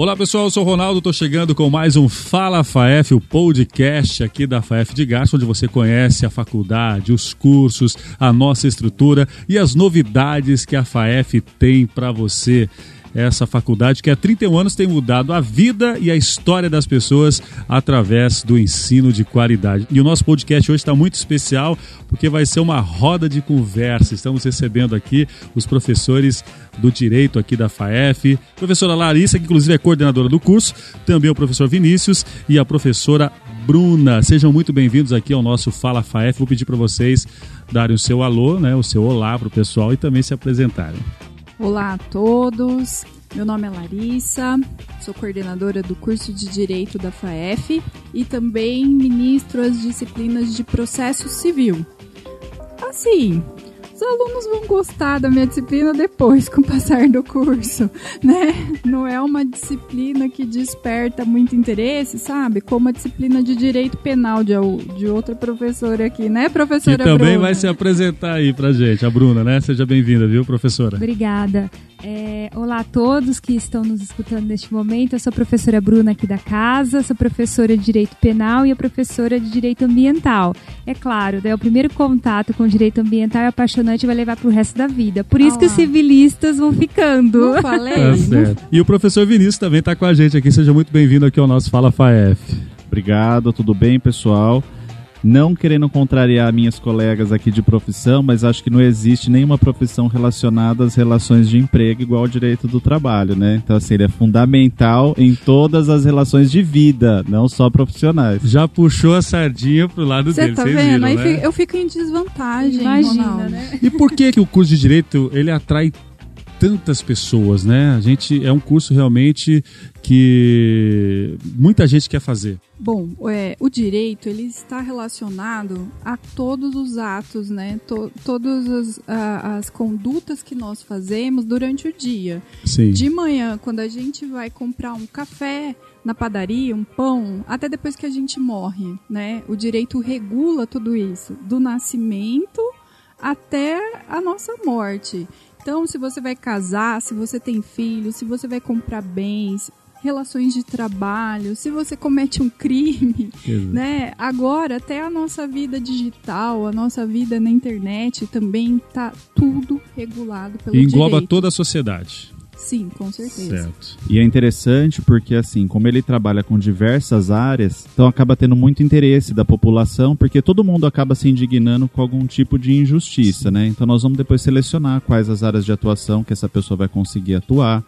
Olá pessoal, eu sou o Ronaldo, estou chegando com mais um Fala FAEF, o podcast aqui da FAEF de Garça, onde você conhece a faculdade, os cursos, a nossa estrutura e as novidades que a FAEF tem para você essa faculdade que há 31 anos tem mudado a vida e a história das pessoas através do ensino de qualidade. E o nosso podcast hoje está muito especial porque vai ser uma roda de conversa. Estamos recebendo aqui os professores do Direito aqui da FAEF, professora Larissa, que inclusive é coordenadora do curso, também o professor Vinícius e a professora Bruna. Sejam muito bem-vindos aqui ao nosso Fala FAEF. Vou pedir para vocês darem o seu alô, né, o seu olá para o pessoal e também se apresentarem. Olá a todos, meu nome é Larissa, sou coordenadora do curso de Direito da FAEF e também ministro as disciplinas de processo civil. Assim, os alunos vão gostar da minha disciplina depois, com o passar do curso, né? Não é uma disciplina que desperta muito interesse, sabe? Como a disciplina de direito penal de, de outra professora aqui, né, professora Que também Bruna? vai se apresentar aí pra gente, a Bruna, né? Seja bem-vinda, viu, professora? Obrigada. É, olá a todos que estão nos escutando neste momento. Eu sou a professora Bruna aqui da casa, sou professora de Direito Penal e a professora de Direito Ambiental. É claro, daí o primeiro contato com o direito ambiental é apaixonante e vai levar para o resto da vida. Por isso Ah que os civilistas vão ficando. Não falei? Tá certo. E o professor Vinícius também está com a gente aqui. Seja muito bem-vindo aqui ao nosso Fala FAEF. Obrigado, tudo bem, pessoal? Não querendo contrariar minhas colegas aqui de profissão, mas acho que não existe nenhuma profissão relacionada às relações de emprego igual ao direito do trabalho, né? Então, assim, ele é fundamental em todas as relações de vida, não só profissionais. Já puxou a sardinha pro lado Você dele, tá vocês vendo? viram, Aí né? eu fico em desvantagem, Imagina, Ronaldo. né? E por que que o curso de direito ele atrai tantas pessoas, né? A gente é um curso realmente que muita gente quer fazer. Bom, é, o direito ele está relacionado a todos os atos, né? To- todas as, a- as condutas que nós fazemos durante o dia. Sim. De manhã, quando a gente vai comprar um café na padaria, um pão, até depois que a gente morre, né? O direito regula tudo isso, do nascimento até a nossa morte. Então, se você vai casar, se você tem filhos, se você vai comprar bens, relações de trabalho, se você comete um crime, Exato. né? Agora, até a nossa vida digital, a nossa vida na internet também tá tudo regulado pelo engloba direito. toda a sociedade. Sim, com certeza. Certo. E é interessante porque, assim, como ele trabalha com diversas áreas, então acaba tendo muito interesse da população, porque todo mundo acaba se indignando com algum tipo de injustiça, né? Então nós vamos depois selecionar quais as áreas de atuação que essa pessoa vai conseguir atuar.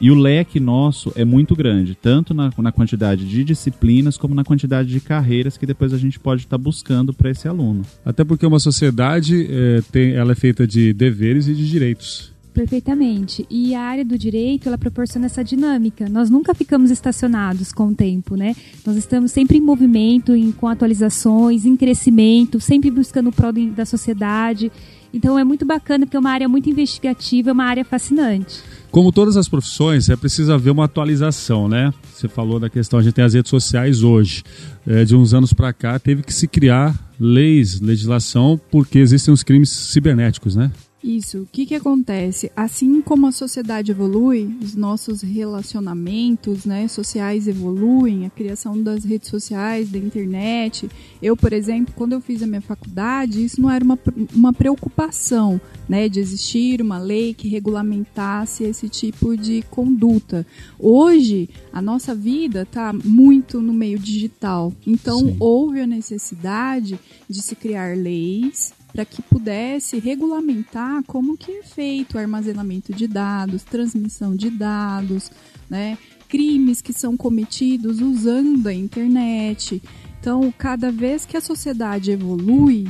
E o leque nosso é muito grande, tanto na, na quantidade de disciplinas como na quantidade de carreiras que depois a gente pode estar buscando para esse aluno. Até porque uma sociedade é, tem, ela é feita de deveres e de direitos. Perfeitamente. E a área do direito, ela proporciona essa dinâmica. Nós nunca ficamos estacionados com o tempo, né? Nós estamos sempre em movimento, em, com atualizações, em crescimento, sempre buscando o prol da sociedade. Então é muito bacana, porque é uma área muito investigativa, é uma área fascinante. Como todas as profissões, é preciso haver uma atualização, né? Você falou da questão, a gente tem as redes sociais hoje. É, de uns anos para cá, teve que se criar leis, legislação, porque existem os crimes cibernéticos, né? Isso. O que, que acontece? Assim como a sociedade evolui, os nossos relacionamentos né, sociais evoluem, a criação das redes sociais, da internet. Eu, por exemplo, quando eu fiz a minha faculdade, isso não era uma, uma preocupação né, de existir uma lei que regulamentasse esse tipo de conduta. Hoje, a nossa vida está muito no meio digital. Então, Sim. houve a necessidade de se criar leis para que pudesse regulamentar como que é feito o armazenamento de dados, transmissão de dados, né? crimes que são cometidos usando a internet. Então, cada vez que a sociedade evolui,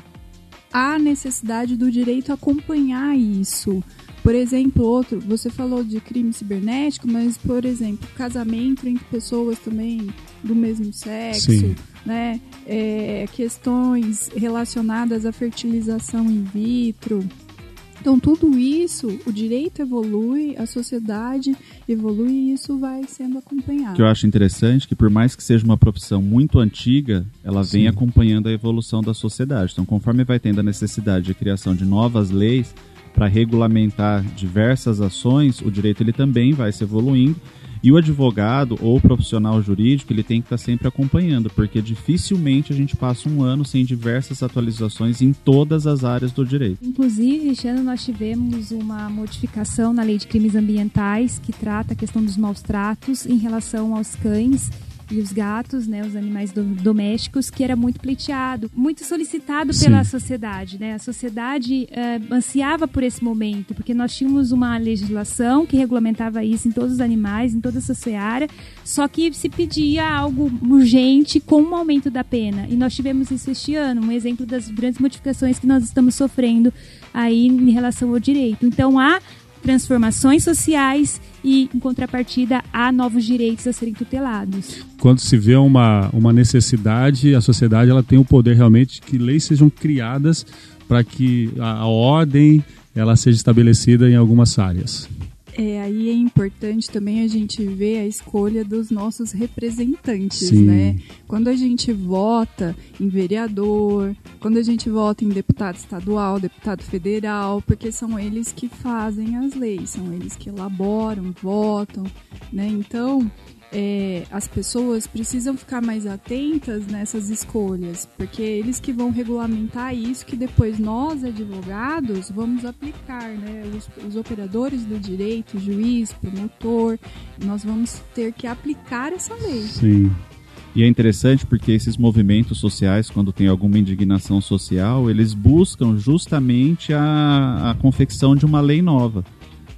há necessidade do direito acompanhar isso. Por exemplo, outro, você falou de crime cibernético, mas, por exemplo, casamento entre pessoas também do mesmo sexo, Sim. Né? É, questões relacionadas à fertilização in vitro. Então, tudo isso, o direito evolui, a sociedade evolui e isso vai sendo O acompanhado. que eu acho interessante é que por mais que seja uma profissão muito antiga, ela vem Sim. acompanhando a evolução da sociedade. Então, conforme vai tendo a necessidade de criação de novas leis para regulamentar diversas ações, o direito ele também vai se evoluindo. E o advogado ou profissional jurídico, ele tem que estar sempre acompanhando, porque dificilmente a gente passa um ano sem diversas atualizações em todas as áreas do direito. Inclusive, ano nós tivemos uma modificação na lei de crimes ambientais que trata a questão dos maus tratos em relação aos cães e os gatos, né, os animais do, domésticos, que era muito pleiteado, muito solicitado Sim. pela sociedade, né? A sociedade eh, ansiava por esse momento, porque nós tínhamos uma legislação que regulamentava isso em todos os animais, em toda essa seara, só que se pedia algo urgente com um aumento da pena. E nós tivemos isso este ano, um exemplo das grandes modificações que nós estamos sofrendo aí em relação ao direito. Então há transformações sociais e, em contrapartida, há novos direitos a serem tutelados. Quando se vê uma, uma necessidade, a sociedade ela tem o poder realmente que leis sejam criadas para que a, a ordem ela seja estabelecida em algumas áreas. É, aí é importante também a gente ver a escolha dos nossos representantes, Sim. né? Quando a gente vota em vereador, quando a gente vota em deputado estadual, deputado federal, porque são eles que fazem as leis, são eles que elaboram, votam, né? Então, é, as pessoas precisam ficar mais atentas nessas escolhas, porque eles que vão regulamentar isso que depois nós, advogados, vamos aplicar, né? Os, os operadores do direito, juiz, promotor, nós vamos ter que aplicar essa lei. Sim. E é interessante porque esses movimentos sociais, quando tem alguma indignação social, eles buscam justamente a, a confecção de uma lei nova.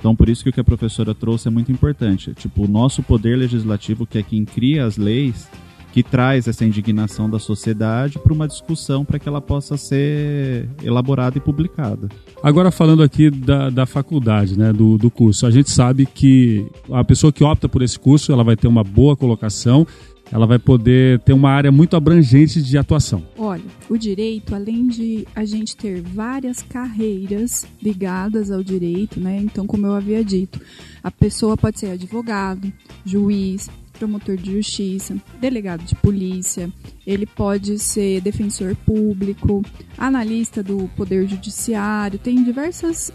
Então, por isso que o que a professora trouxe é muito importante. Tipo, o nosso poder legislativo, que é quem cria as leis, que traz essa indignação da sociedade para uma discussão para que ela possa ser elaborada e publicada. Agora falando aqui da, da faculdade, né, do, do curso, a gente sabe que a pessoa que opta por esse curso, ela vai ter uma boa colocação, ela vai poder ter uma área muito abrangente de atuação. Olha, o direito, além de a gente ter várias carreiras ligadas ao direito, né? Então, como eu havia dito, a pessoa pode ser advogado, juiz, promotor de justiça, delegado de polícia, ele pode ser defensor público, analista do poder judiciário, tem diversas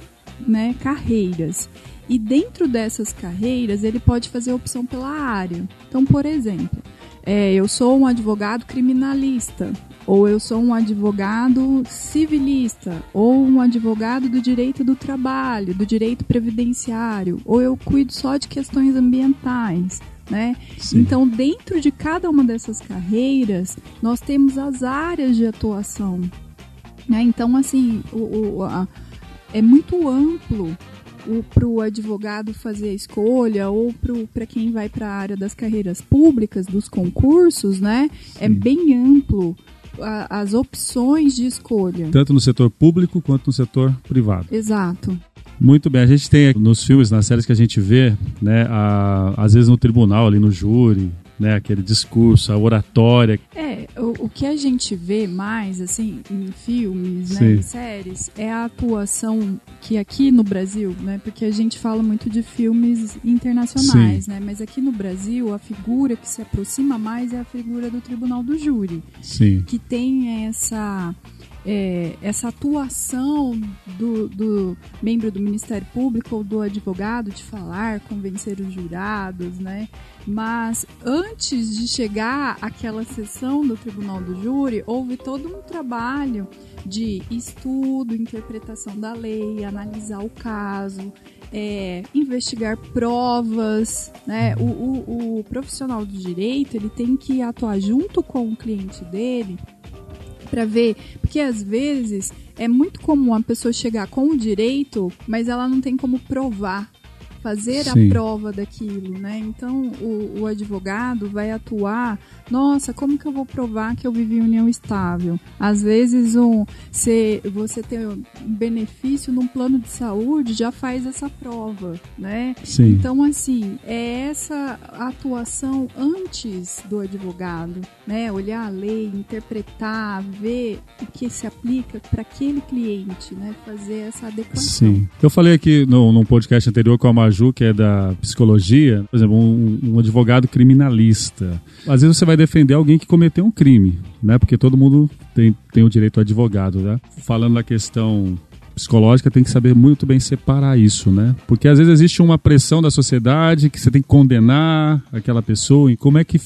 né, carreiras. E dentro dessas carreiras, ele pode fazer opção pela área. Então, por exemplo, é, eu sou um advogado criminalista, ou eu sou um advogado civilista, ou um advogado do direito do trabalho, do direito previdenciário, ou eu cuido só de questões ambientais. Né? Então, dentro de cada uma dessas carreiras, nós temos as áreas de atuação. Né? Então, assim, o, o- a- é muito amplo para o advogado fazer a escolha ou para quem vai para a área das carreiras públicas, dos concursos, né? É bem amplo a- as opções de escolha. Tanto no setor público quanto no setor privado. Exato. Muito bem, a gente tem nos filmes, nas séries que a gente vê, né, a- às vezes no tribunal, ali no júri, né, aquele discurso, a oratória. É, o, o que a gente vê mais, assim, em filmes, né, em séries, é a atuação que aqui no Brasil, né, porque a gente fala muito de filmes internacionais, né, mas aqui no Brasil a figura que se aproxima mais é a figura do tribunal do júri, Sim. que tem essa é, essa atuação do, do membro do Ministério Público ou do advogado de falar, convencer os jurados, né? Mas antes de chegar àquela sessão do Tribunal do Júri, houve todo um trabalho de estudo, interpretação da lei, analisar o caso, é, investigar provas, né? O, o, o profissional do direito ele tem que atuar junto com o cliente dele para ver, porque às vezes é muito comum a pessoa chegar com o direito, mas ela não tem como provar, fazer Sim. a prova daquilo, né? Então o, o advogado vai atuar, nossa, como que eu vou provar que eu vivi em união estável? Às vezes um, se você tem um benefício num plano de saúde, já faz essa prova, né? Sim. Então, assim, é essa atuação antes do advogado, né? Olhar a lei, interpretar, ver o que se aplica para aquele cliente, né? Fazer essa adequação. Sim. Eu falei aqui no, num podcast anterior com a Maju, que é da psicologia, por exemplo, um, um advogado criminalista. Às vezes você vai defender alguém que cometeu um crime, né? Porque todo mundo tem, tem o direito ao advogado, né? Falando da questão psicológica tem que saber muito bem separar isso, né? Porque às vezes existe uma pressão da sociedade que você tem que condenar aquela pessoa e como é que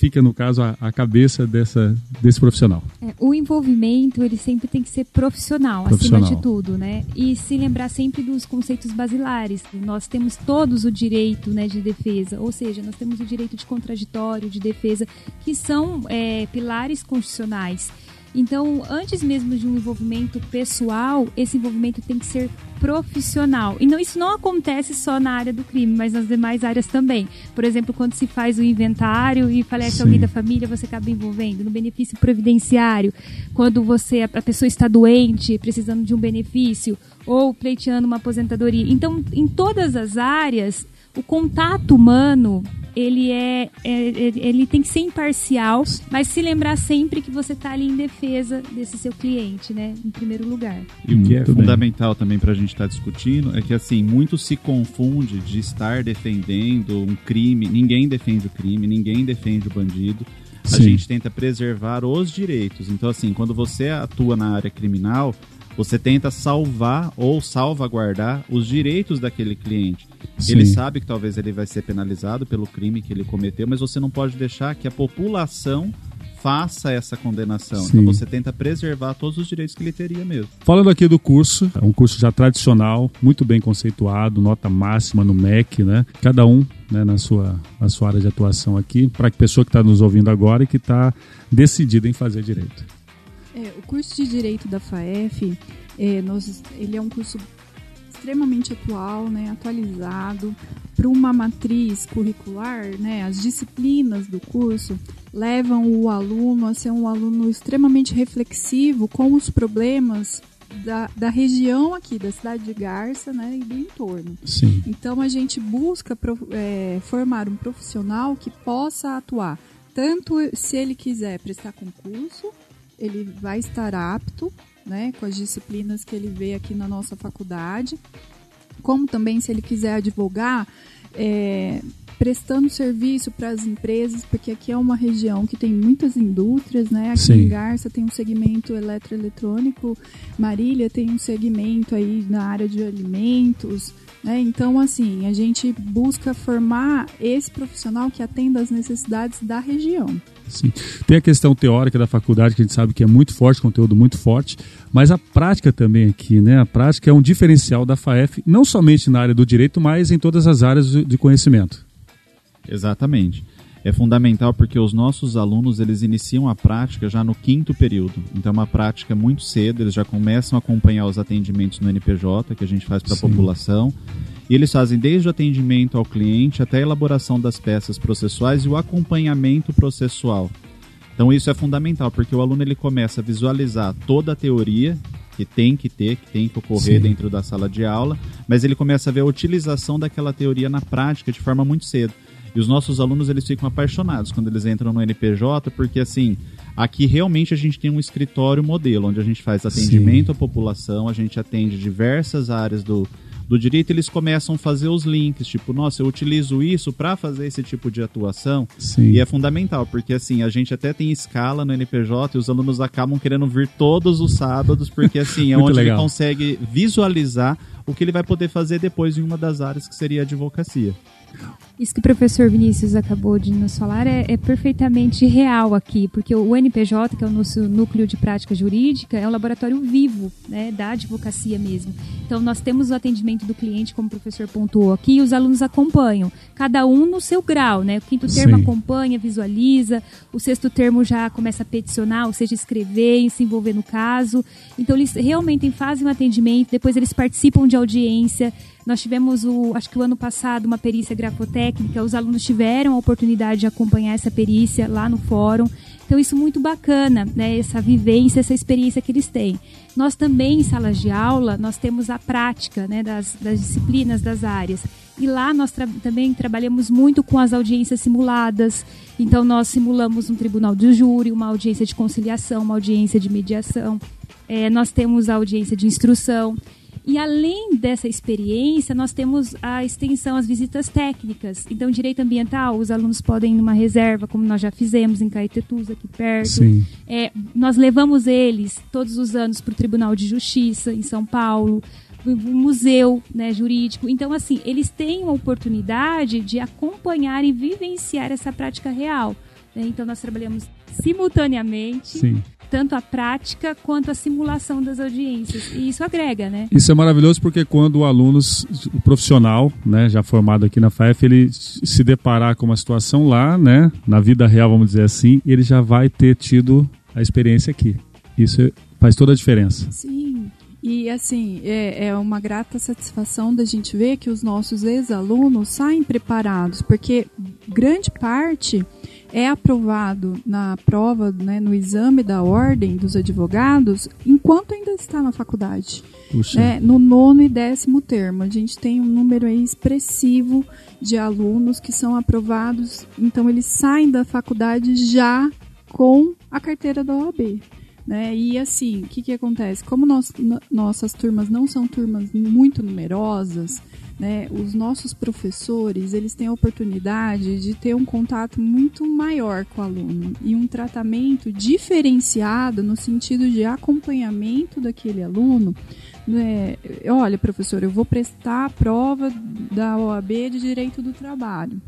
fica, no caso, a, a cabeça dessa, desse profissional? É, o envolvimento, ele sempre tem que ser profissional, profissional, acima de tudo, né? E se lembrar sempre dos conceitos basilares. Nós temos todos o direito né, de defesa, ou seja, nós temos o direito de contraditório, de defesa, que são é, pilares constitucionais. Então, antes mesmo de um envolvimento pessoal, esse envolvimento tem que ser profissional. E não, isso não acontece só na área do crime, mas nas demais áreas também. Por exemplo, quando se faz o inventário e falece Sim. alguém da família, você acaba envolvendo no benefício previdenciário. Quando você a pessoa está doente, precisando de um benefício ou pleiteando uma aposentadoria. Então, em todas as áreas, o contato humano ele é, é, é, ele tem que ser imparcial, mas se lembrar sempre que você está ali em defesa desse seu cliente, né, em primeiro lugar. E o que é fundamental também para a gente estar tá discutindo é que assim muito se confunde de estar defendendo um crime. Ninguém defende o crime, ninguém defende o bandido. A Sim. gente tenta preservar os direitos. Então assim, quando você atua na área criminal você tenta salvar ou salvaguardar os direitos daquele cliente. Sim. Ele sabe que talvez ele vai ser penalizado pelo crime que ele cometeu, mas você não pode deixar que a população faça essa condenação. Então, Sim. Então você tenta preservar todos os direitos que ele teria mesmo. Falando aqui do curso, é um curso já tradicional, muito bem conceituado, nota máxima no MEC, né? Cada um né, na, sua, na sua área de atuação aqui, para a pessoa que está nos ouvindo agora e que está decidida em fazer direito. É, o curso de Direito da FAEF, é, nós, ele é um curso extremamente atual, né, atualizado, para uma matriz curricular, né, as disciplinas do curso levam o aluno a ser um aluno extremamente reflexivo com os problemas da, da região aqui, da cidade de Garça né, e do entorno. Sim. Então a gente busca é, formar um profissional que possa atuar, tanto se ele quiser prestar concurso, ele vai estar apto né, com as disciplinas que ele vê aqui na nossa faculdade, como também se ele quiser advogar, é, prestando serviço para as empresas, porque aqui é uma região que tem muitas indústrias, né? Aqui Sim. em Garça tem um segmento eletroeletrônico, Marília tem um segmento aí na área de alimentos, né? Então, assim, a gente busca formar esse profissional que atenda às necessidades da região. Sim. Tem a questão teórica da faculdade, que a gente sabe que é muito forte, conteúdo muito forte, mas a prática também aqui, né? A prática é um diferencial da FAEF, não somente na área do direito, mas em todas as áreas de conhecimento. Exatamente. É fundamental porque os nossos alunos eles iniciam a prática já no quinto período. Então é uma prática muito cedo, eles já começam a acompanhar os atendimentos no NPJ que a gente faz para a população. E eles fazem desde o atendimento ao cliente até a elaboração das peças processuais e o acompanhamento processual. Então isso é fundamental, porque o aluno ele começa a visualizar toda a teoria que tem que ter, que tem que ocorrer Sim. dentro da sala de aula, mas ele começa a ver a utilização daquela teoria na prática de forma muito cedo. E os nossos alunos eles ficam apaixonados quando eles entram no NPJ, porque assim, aqui realmente a gente tem um escritório modelo, onde a gente faz atendimento Sim. à população, a gente atende diversas áreas do, do direito, eles começam a fazer os links, tipo, nossa, eu utilizo isso para fazer esse tipo de atuação. Sim. E é fundamental, porque assim, a gente até tem escala no NPJ e os alunos acabam querendo vir todos os sábados, porque assim, é onde legal. ele consegue visualizar o que ele vai poder fazer depois em uma das áreas que seria a advocacia. Isso que o professor Vinícius acabou de nos falar é, é, perfeitamente real aqui, porque o NPJ, que é o nosso núcleo de prática jurídica, é um laboratório vivo né, da advocacia mesmo. Então, nós temos o atendimento do cliente, como o professor pontuou aqui, e os alunos acompanham, cada um no seu grau. Né? O quinto termo Sim. acompanha, visualiza, o sexto termo já começa a peticionar, ou seja, escrever e se envolver no caso. Então, eles realmente fazem um atendimento, depois eles participam de audiência, nós tivemos, o, acho que o ano passado, uma perícia grafotécnica. Os alunos tiveram a oportunidade de acompanhar essa perícia lá no fórum. Então, isso é muito bacana, né? Essa vivência, essa experiência que eles têm. Nós também, em salas de aula, nós temos a prática né, das, das disciplinas das áreas. E lá nós tra também trabalhamos muito com as audiências simuladas. Então, nós simulamos um tribunal de júri, uma audiência de conciliação, uma audiência de mediação. É, nós temos a audiência de instrução. E além dessa experiência, nós temos a extensão, as visitas técnicas. Então, direito ambiental, os alunos podem ir numa reserva, como nós já fizemos em Caetetus, aqui perto. Sim. É, nós levamos eles todos os anos para o Tribunal de Justiça em São Paulo, o museu né, jurídico. Então, assim, eles têm a oportunidade de acompanhar e vivenciar essa prática real. Né? Então, nós trabalhamos simultaneamente, Sim. tanto a prática quanto a simulação das audiências. E isso agrega, né? Isso é maravilhoso porque quando o aluno, o profissional, né, já formado aqui na FAEF, ele se deparar com uma situação lá, né, na vida real, vamos dizer assim, ele já vai ter tido a experiência aqui. Isso faz toda a diferença. Sim. E assim, é, é uma grata satisfação da gente ver que os nossos ex-alunos saem preparados, porque grande parte é aprovado na prova, né, no exame da ordem dos advogados, enquanto ainda está na faculdade. Puxa. É, no nono e décimo termo. A gente tem um número expressivo de alunos que são aprovados, então eles saem da faculdade já com a carteira da OAB. Né? E assim, o que, que acontece? Como nós, nossas turmas não são turmas muito numerosas, né? os nossos professores eles têm a oportunidade de ter um contato muito maior com o aluno e um tratamento diferenciado no sentido de acompanhamento daquele aluno né, olha, professor, eu vou prestar a prova da OAB de Direito do Trabalho,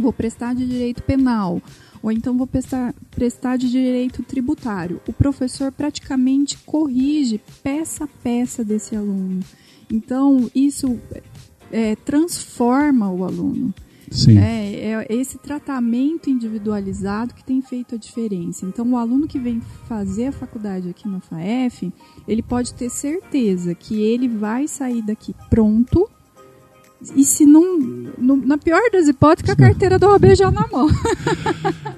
vou prestar de Direito Penal, ou então vou prestar, prestar de Direito Tributário. O professor praticamente corrige peça a peça desse aluno. Então, isso é, transforma o aluno. Sim. É, é esse tratamento individualizado que tem feito a diferença. Então, o aluno que vem fazer a faculdade aqui na FAEF, ele pode ter certeza que ele vai sair daqui pronto. E se não, no- na pior das hipóteses, com a carteira do OAB já na mão.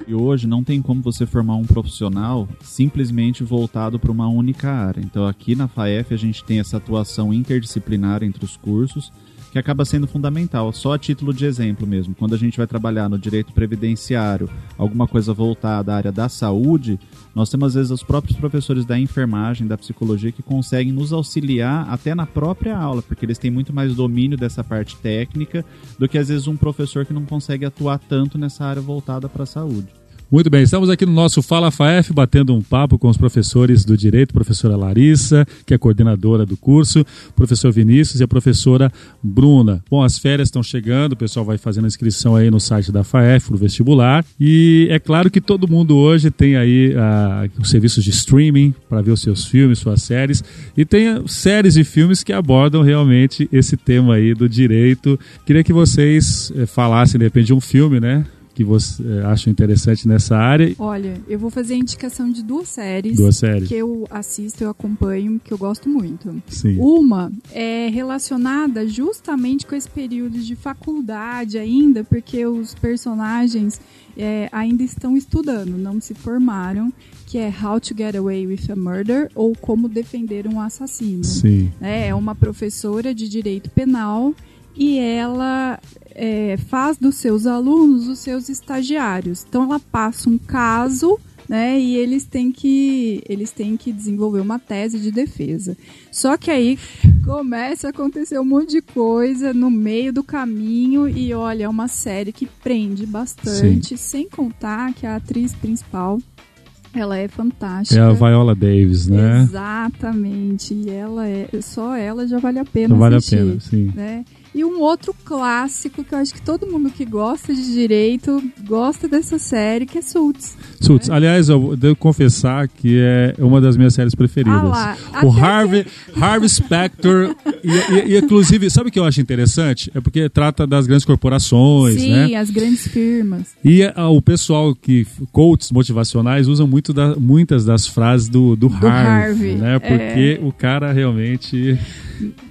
E hoje não tem como você formar um profissional simplesmente voltado para uma única área. Então aqui na FAEF a gente tem essa atuação interdisciplinar entre os cursos que acaba sendo fundamental. Só a título de exemplo mesmo, quando a gente vai trabalhar no direito previdenciário, alguma coisa voltada à área da saúde, nós temos às vezes os próprios professores da enfermagem, da psicologia que conseguem nos auxiliar até na própria aula, porque eles têm muito mais domínio dessa parte técnica do que às vezes um professor que não consegue atuar tanto nessa área voltada para a saúde. Muito bem, estamos aqui no nosso Fala FAEF batendo um papo com os professores do Direito, professora Larissa, que é coordenadora do curso, professor Vinícius e a professora Bruna. Bom, as férias estão chegando, o pessoal vai fazendo a inscrição aí no site da FAEF, no vestibular, e é claro que todo mundo hoje tem aí ah, os serviços de streaming para ver os seus filmes, suas séries, e tem ah, séries e filmes que abordam realmente esse tema aí do direito. Queria que vocês eh, falassem, de repente, de um filme, né? Que você eh, acha interessante nessa área. Olha, eu vou fazer a indicação de duas séries. Duas séries. Que eu assisto, eu acompanho, que eu gosto muito. Sim. Uma é relacionada justamente com esse período de faculdade ainda, porque os personagens é, ainda estão estudando, não se formaram, que é How to Get Away with a Murder ou Como Defender um Assassino. Sim. É, é uma professora de direito penal e ela é, faz dos seus alunos os seus estagiários. Então ela passa um caso, né, e eles têm que eles têm que desenvolver uma tese de defesa. Só que aí começa a acontecer um monte de coisa no meio do caminho e olha, é uma série que prende bastante, sem contar que a atriz principal ela é fantástica. É a Viola Davis, né? Exatamente. E ela é. Só ela já vale a pena Não vale a assistir. pena, sim. Né? E um outro clássico que eu acho que todo mundo que gosta de direito gosta dessa série, que é Suits. Suits. Aliás, eu devo confessar que é uma das minhas séries preferidas. Ah lá, o Harvey, Harvey Specter. e, e- e, inclusive, sabe o que eu acho interessante? É porque trata das grandes corporações, Sim, né? as grandes firmas. E ah, o pessoal que, coaches motivacionais, usam muito da- muitas das frases do, do, Harvey, Harvey, né? Porque o cara realmente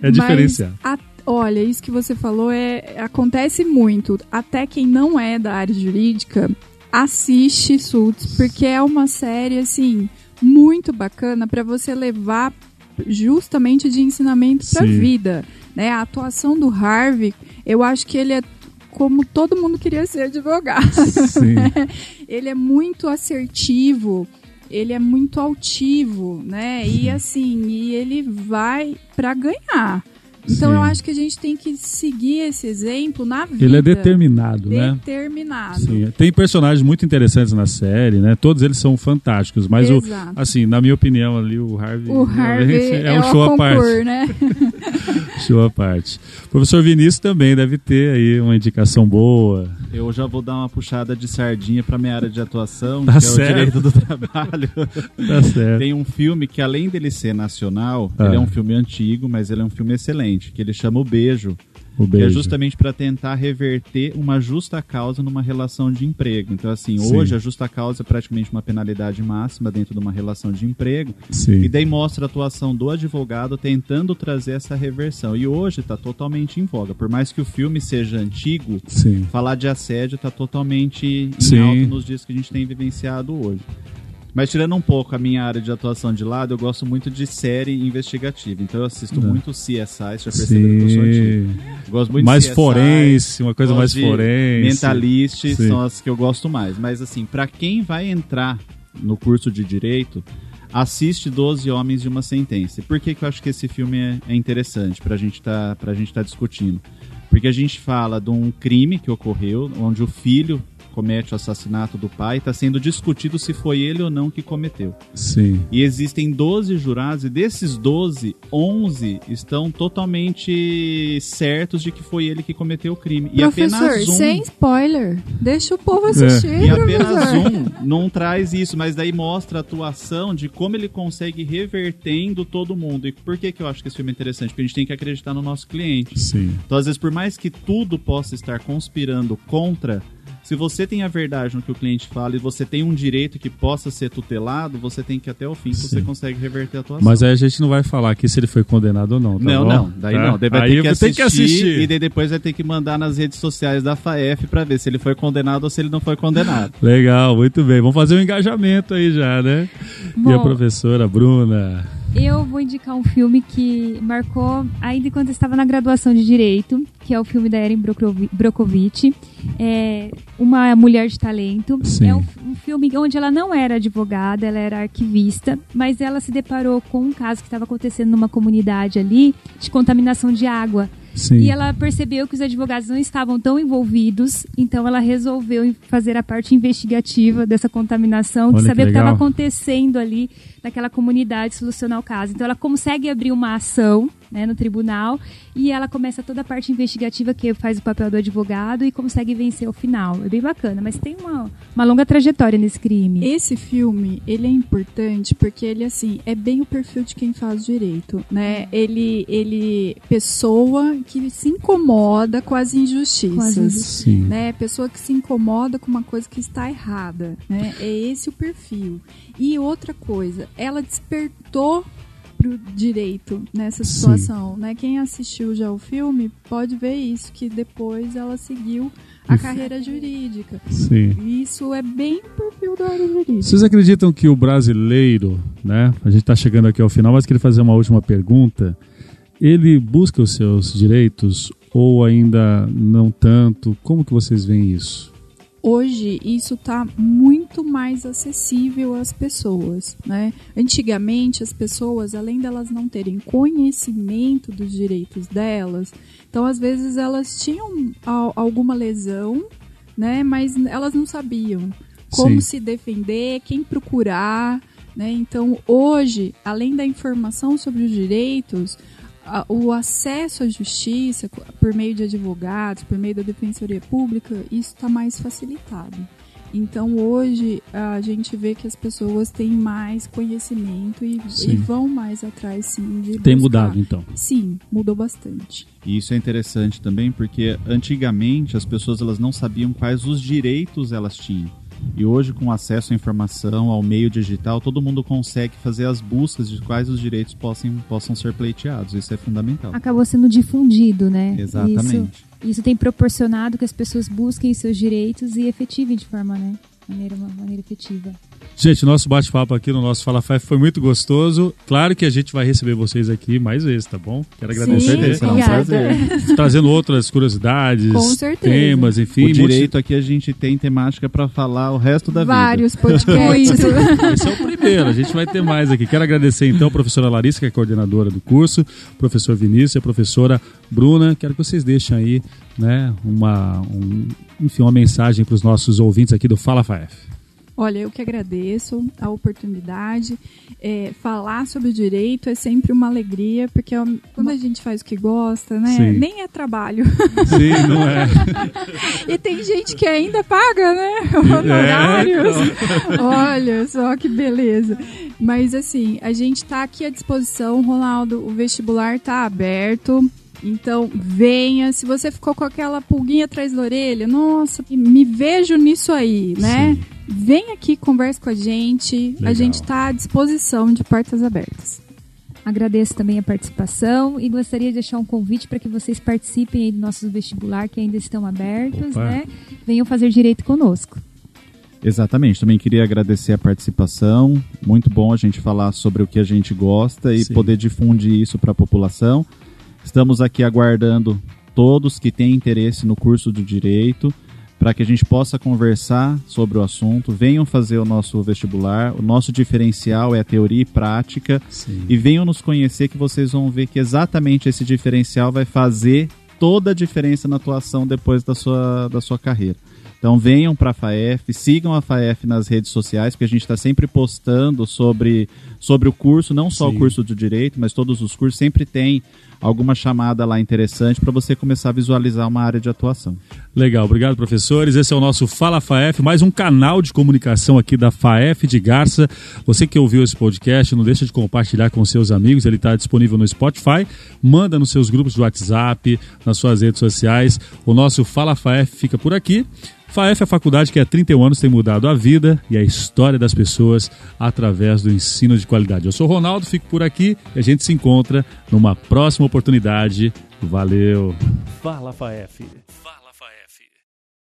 é diferenciado. Mas, a- olha, isso que você falou é acontece muito. Até quem não é da área jurídica assiste Suits, porque é uma série assim muito bacana para você levar justamente de ensinamento para vida, né? A atuação do Harvey, eu acho que ele é como todo mundo queria ser advogado. Sim. ele é muito assertivo ele é muito altivo, né? E assim, e ele vai para ganhar. Então Sim. eu acho que a gente tem que seguir esse exemplo na vida. Ele é determinado, né? Determinado. Sim, tem personagens muito interessantes na série, né? Todos eles são fantásticos, mas o, Exato. assim, na minha opinião ali o Harvey, O Harvey é, é um o show à parte. né? Show à parte. Professor Vinícius também deve ter aí uma indicação boa. Eu já vou dar uma puxada de sardinha para minha área de atuação, Tá que certo. é o direito do trabalho. Tá certo. Tem um filme que, além dele ser nacional, Ah. ele é um filme antigo, mas ele é um filme excelente, que ele chama O Beijo. É justamente para tentar reverter uma justa causa numa relação de emprego. Então, assim, Sim. hoje a justa causa é praticamente uma penalidade máxima dentro de uma relação de emprego. Sim. E daí mostra a atuação do advogado tentando trazer essa reversão. E hoje está totalmente em voga. Por mais que o filme seja antigo, Sim. falar de assédio está totalmente em alta nos dias que a gente tem vivenciado hoje. Mas tirando um pouco a minha área de atuação de lado, eu gosto muito de série investigativa. Então eu assisto Ah. muito CSI, você já percebeu que eu sou antigo. Gosto muito Mais de CSI, forense, uma coisa mais forense. Mentalist Sim. são as que eu gosto mais. Mas assim, pra quem vai entrar no curso de Direito, assiste 12 Homens de uma Sentença. E por que, que eu acho que esse filme é, é interessante pra gente tá, pra gente tá discutindo? Porque a gente fala de um crime que ocorreu, onde o filho comete o assassinato do pai, está sendo discutido se foi ele ou não que cometeu. Sim. E existem 12 jurados, e desses 12, 11 estão totalmente certos de que foi ele que cometeu o crime. E Professor, apenas um. sem spoiler. Deixa o povo assistir, E apenas um não traz isso, mas daí mostra a atuação de como ele consegue revertendo todo mundo. E por que, que eu acho que esse filme é interessante? Porque a gente tem que acreditar no nosso cliente. Sim. Então, às vezes, por mais que tudo possa estar conspirando contra, se você tem a verdade no que o cliente fala e você tem um direito que possa ser tutelado, você tem que ir até o fim, que você consegue reverter a atuação. Mas aí a gente não vai falar aqui se ele foi condenado ou não, tá não, bom? não, daí Tá? não. Daí vai aí ter que, assistir, tem que assistir. e daí depois vai ter que mandar nas redes sociais da FAEF pra ver se ele foi condenado ou se ele não foi condenado. Legal, muito bem. Vamos fazer um engajamento aí já, né? e a Bom. professora Bruna? Eu vou indicar um filme que marcou ainda quando eu estava na graduação de Direito, que é o filme da Erin Brockovich, é Uma Mulher de Talento. Sim. É um, um filme onde ela não era advogada, ela era arquivista, mas ela se deparou com um caso que estava acontecendo numa comunidade ali de contaminação de água. Sim. E ela percebeu que os advogados não estavam tão envolvidos, então ela resolveu fazer a parte investigativa dessa contaminação, Olha de que saber o que estava acontecendo ali naquela comunidade, solucionar o caso. Então ela consegue abrir uma ação né, no tribunal e ela começa toda a parte investigativa que faz o papel do advogado e consegue vencer o final. É bem bacana, mas tem uma, uma longa trajetória nesse crime. Esse filme, ele é importante porque ele, assim, é bem o perfil de quem faz direito, né? Ele, ele, pessoa que se incomoda com as injustiças. Com as injustiças. Né, pessoa que se incomoda com uma coisa que está errada, né? É esse o perfil. E outra coisa, ela despertou direito nessa Sim. situação, né? Quem assistiu já o filme pode ver isso que depois ela seguiu a carreira jurídica. Sim. Isso é bem perfil da área jurídica. Vocês acreditam que o brasileiro, né? A gente está chegando aqui ao final, mas queria fazer uma última pergunta. Ele busca os seus direitos ou ainda não tanto? Como que vocês veem isso? Hoje isso está muito mais acessível às pessoas, né? Antigamente as pessoas, além delas não terem conhecimento dos direitos delas, então às vezes elas tinham al- alguma lesão, né? Mas elas não sabiam como Sim. se defender, quem procurar, né? Então hoje, além da informação sobre os direitos, o acesso à justiça por meio de advogados, por meio da defensoria pública, isso está mais facilitado. Então hoje a gente vê que as pessoas têm mais conhecimento e, e vão mais atrás sim de Tem buscar. mudado, então. Sim, mudou bastante. E isso é interessante também porque antigamente as pessoas elas não sabiam quais os direitos elas tinham. E hoje, com acesso à informação, ao meio digital, todo mundo consegue fazer as buscas de quais os direitos possam, possam ser pleiteados. Isso é fundamental. Acabou sendo difundido, né? Exatamente. Isso, isso tem proporcionado que as pessoas busquem seus direitos e efetivem de forma, né? Maneira, uma maneira efetiva. Gente, nosso bate-papo aqui no nosso Fala Fef foi muito gostoso. Claro que a gente vai receber vocês aqui mais vezes, tá bom? Quero agradecer. Sim, será um prazer. Trazendo outras curiosidades, temas, enfim. O direito aqui a gente tem temática para falar o resto da Vários vida. Vários podcasts. Esse é o primeiro, a gente vai ter mais aqui. Quero agradecer então a professora Larissa, que é coordenadora do curso, professor Vinícius e a professora Bruna. Quero que vocês deixem aí, né, uma, um, enfim, uma mensagem para os nossos ouvintes aqui do Fala FAF. Olha, eu que agradeço a oportunidade. É, falar sobre o direito é sempre uma alegria, porque é quando a gente faz o que gosta, né? Sim. Nem é trabalho. Sim, não é. e tem gente que ainda paga, né? É, Honorários. É, Olha só que beleza. Mas assim, a gente está aqui à disposição, Ronaldo. O vestibular está aberto. Então, venha. Se você ficou com aquela pulguinha atrás da orelha, nossa, me vejo nisso aí, né? Sim. Vem aqui, converse com a gente. Legal. A gente está à disposição de portas abertas. Agradeço também a participação e gostaria de deixar um convite para que vocês participem aí do nosso vestibular que ainda estão abertos, Opa. né? Venham fazer direito conosco. Exatamente, também queria agradecer a participação. Muito bom a gente falar sobre o que a gente gosta e Sim. poder difundir isso para a população. Estamos aqui aguardando todos que têm interesse no curso do direito para que a gente possa conversar sobre o assunto. Venham fazer o nosso vestibular. O nosso diferencial é a teoria e prática. Sim. E venham nos conhecer que vocês vão ver que exatamente esse diferencial vai fazer toda a diferença na atuação depois da sua, da sua carreira. Então venham para a FAEF, sigam a FAEF nas redes sociais, porque a gente está sempre postando sobre, sobre o curso, não só Sim. o curso do direito, mas todos os cursos, sempre tem alguma chamada lá interessante para você começar a visualizar uma área de atuação. Legal, obrigado professores. Esse é o nosso Fala FAEF, mais um canal de comunicação aqui da FAEF de Garça. Você que ouviu esse podcast, não deixa de compartilhar com seus amigos, ele está disponível no Spotify, manda nos seus grupos de WhatsApp, nas suas redes sociais. O nosso Fala FAEF fica por aqui. FAEF é a faculdade que há 31 anos tem mudado a vida e a história das pessoas através do ensino de qualidade. Eu sou Ronaldo, fico por aqui e a gente se encontra numa próxima oportunidade. Valeu! Fala FAEF!